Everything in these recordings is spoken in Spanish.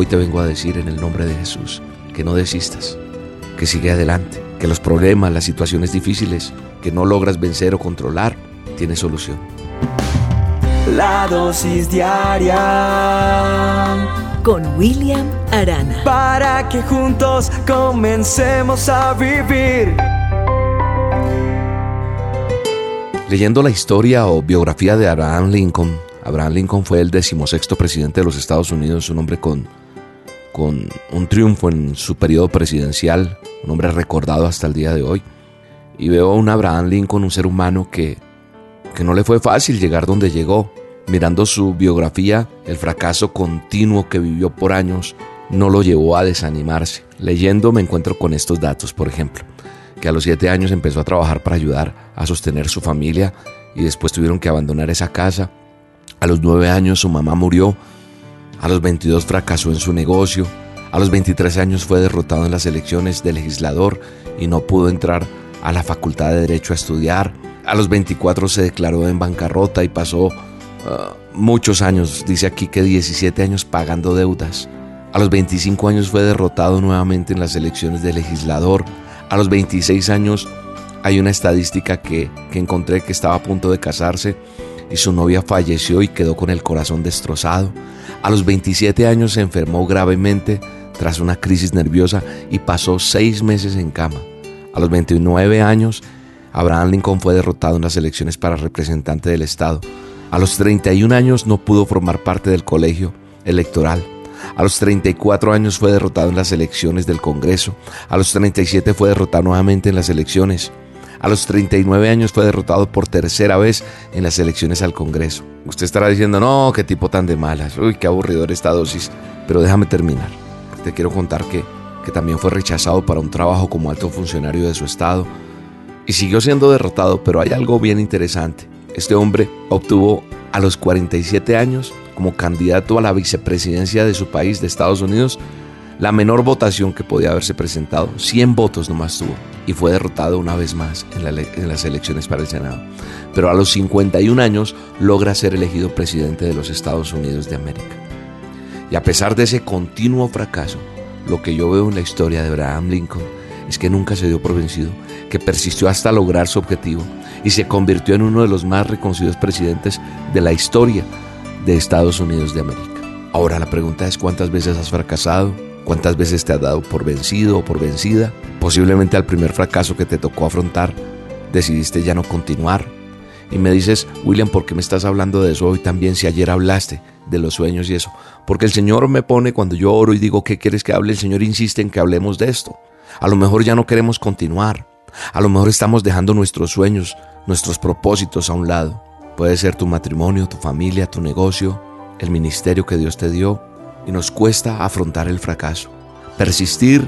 Hoy te vengo a decir en el nombre de Jesús que no desistas, que sigue adelante, que los problemas, las situaciones difíciles que no logras vencer o controlar, tiene solución. La dosis diaria con William Arana. Para que juntos comencemos a vivir. Leyendo la historia o biografía de Abraham Lincoln, Abraham Lincoln fue el decimosexto presidente de los Estados Unidos, un hombre con, con un triunfo en su periodo presidencial, un hombre recordado hasta el día de hoy. Y veo a un Abraham Lincoln, un ser humano que, que no le fue fácil llegar donde llegó. Mirando su biografía, el fracaso continuo que vivió por años no lo llevó a desanimarse. Leyendo me encuentro con estos datos, por ejemplo que a los siete años empezó a trabajar para ayudar a sostener su familia y después tuvieron que abandonar esa casa. A los nueve años su mamá murió, a los 22 fracasó en su negocio, a los 23 años fue derrotado en las elecciones de legislador y no pudo entrar a la facultad de derecho a estudiar, a los 24 se declaró en bancarrota y pasó uh, muchos años, dice aquí que 17 años pagando deudas. A los 25 años fue derrotado nuevamente en las elecciones de legislador. A los 26 años hay una estadística que, encontré que estaba a punto de casarse y su novia falleció y quedó con el corazón destrozado. A los 27 años se enfermó gravemente tras una crisis nerviosa y pasó seis meses en cama. A los 29 años, Abraham Lincoln fue derrotado en las elecciones para representante del Estado. A los 31 años no pudo formar parte del colegio electoral. A los 34 años fue derrotado en las elecciones del Congreso. A los 37 fue derrotado nuevamente en las elecciones. A los 39 años fue derrotado por tercera vez en las elecciones al Congreso. Usted estará diciendo, no, qué tipo tan de malas. Uy, qué aburridor esta dosis. Pero déjame terminar. Te quiero contar que, que también fue rechazado para un trabajo como alto funcionario de su estado. Y siguió siendo derrotado, pero hay algo bien interesante. Este hombre obtuvo a los 47 años como candidato a la vicepresidencia de su país, de Estados Unidos, la menor votación que podía haberse presentado, 100 votos nomás tuvo, y fue derrotado una vez más en, en, las elecciones para el Senado. Pero a los 51 años logra ser elegido presidente de los Estados Unidos de América. Y a pesar de ese continuo fracaso, lo que yo veo en la historia de Abraham Lincoln es que nunca se dio por vencido, que persistió hasta lograr su objetivo y se convirtió en uno de los más reconocidos presidentes de la historia de Estados Unidos de América. Ahora la pregunta es cuántas veces has fracasado, cuántas veces te has dado por vencido o por vencida. Posiblemente al primer fracaso que te tocó afrontar decidiste ya no continuar. Y me dices, William, ¿por qué me estás hablando de eso hoy también si ayer hablaste de los sueños y eso? Porque el Señor me pone cuando yo oro y digo, ¿qué quieres que hable? El Señor insiste en que hablemos de esto. A lo mejor ya no queremos continuar. A lo mejor estamos dejando nuestros sueños, nuestros propósitos a un lado. Puede ser tu matrimonio, tu familia, tu negocio, el ministerio que Dios te dio y nos cuesta afrontar el fracaso. Persistir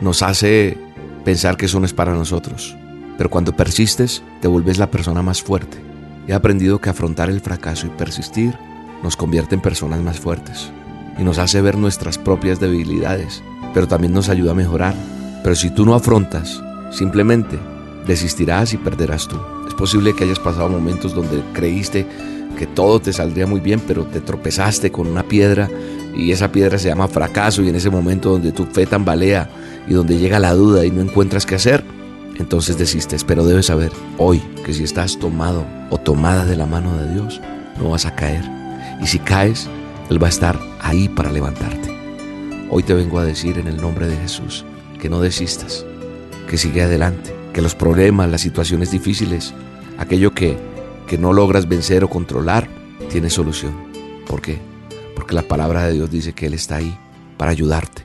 nos hace pensar que eso no es para nosotros, pero cuando persistes te vuelves la persona más fuerte. He aprendido que afrontar el fracaso y persistir nos convierte en personas más fuertes y nos hace ver nuestras propias debilidades, pero también nos ayuda a mejorar. Pero si tú no afrontas, simplemente desistirás y perderás tú. Es posible que hayas pasado momentos donde creíste que todo te saldría muy bien, pero te tropezaste con una piedra y esa piedra se llama fracaso y en ese momento donde tu fe tambalea y donde llega la duda y no encuentras qué hacer, entonces desistes. Pero debes saber hoy que si estás tomado o tomada de la mano de Dios, no vas a caer. Y si caes, Él va a estar ahí para levantarte. Hoy te vengo a decir en el nombre de Jesús que no desistas, que sigue adelante que los problemas, las situaciones difíciles, aquello que, que no logras vencer o controlar, tiene solución. ¿Por qué? Porque la palabra de Dios dice que Él está ahí para ayudarte.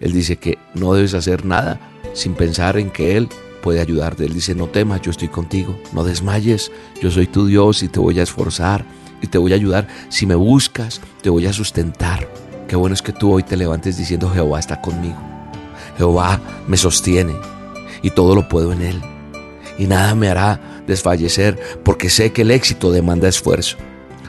Él dice que no debes hacer nada sin pensar en que Él puede ayudarte. Él dice, no temas, yo estoy contigo, no desmayes, yo soy tu Dios y te voy a esforzar y te voy a ayudar. Si me buscas, te voy a sustentar. Qué bueno es que tú hoy te levantes diciendo, Jehová está conmigo. Jehová me sostiene y todo lo puedo en Él. Y nada me hará desfallecer porque sé que el éxito demanda esfuerzo.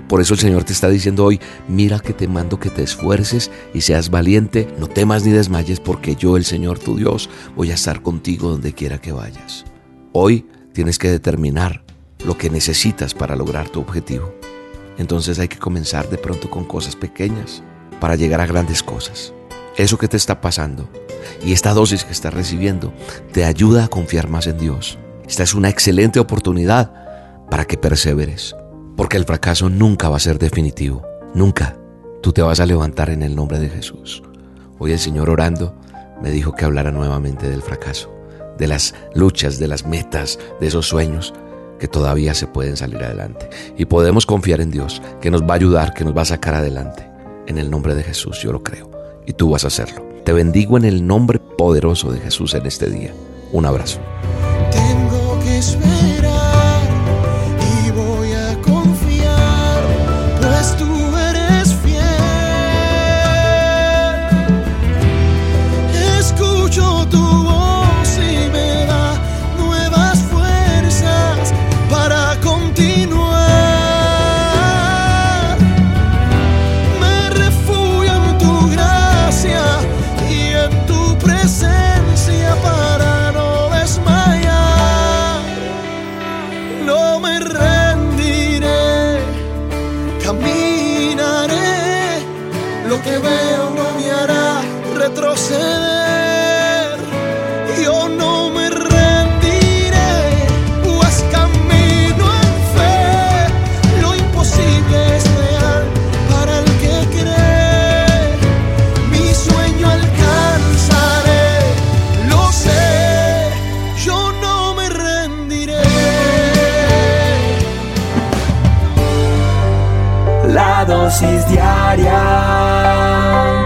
Por eso el Señor te está diciendo hoy, mira que te mando que te esfuerces y seas valiente, no temas ni desmayes porque yo, el Señor tu Dios, voy a estar contigo donde quiera que vayas. Hoy tienes que determinar lo que necesitas para lograr tu objetivo. Entonces hay que comenzar de pronto con cosas pequeñas para llegar a grandes cosas. eso que te está pasando y esta dosis que estás recibiendo te ayuda a confiar más en Dios. Esta es una excelente oportunidad para que perseveres, porque el fracaso nunca va a ser definitivo, nunca. Tú te vas a levantar en el nombre de Jesús. Hoy el Señor orando me dijo que hablara nuevamente del fracaso, de las luchas, de las metas, de esos sueños que todavía se pueden salir adelante. Y podemos confiar en Dios, que nos va a ayudar, que nos va a sacar adelante. En el nombre de Jesús, yo lo creo. Y tú vas a hacerlo. Te bendigo en el nombre poderoso de Jesús en este día. Un abrazo. Tengo que esperar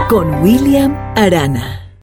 Con William Arana.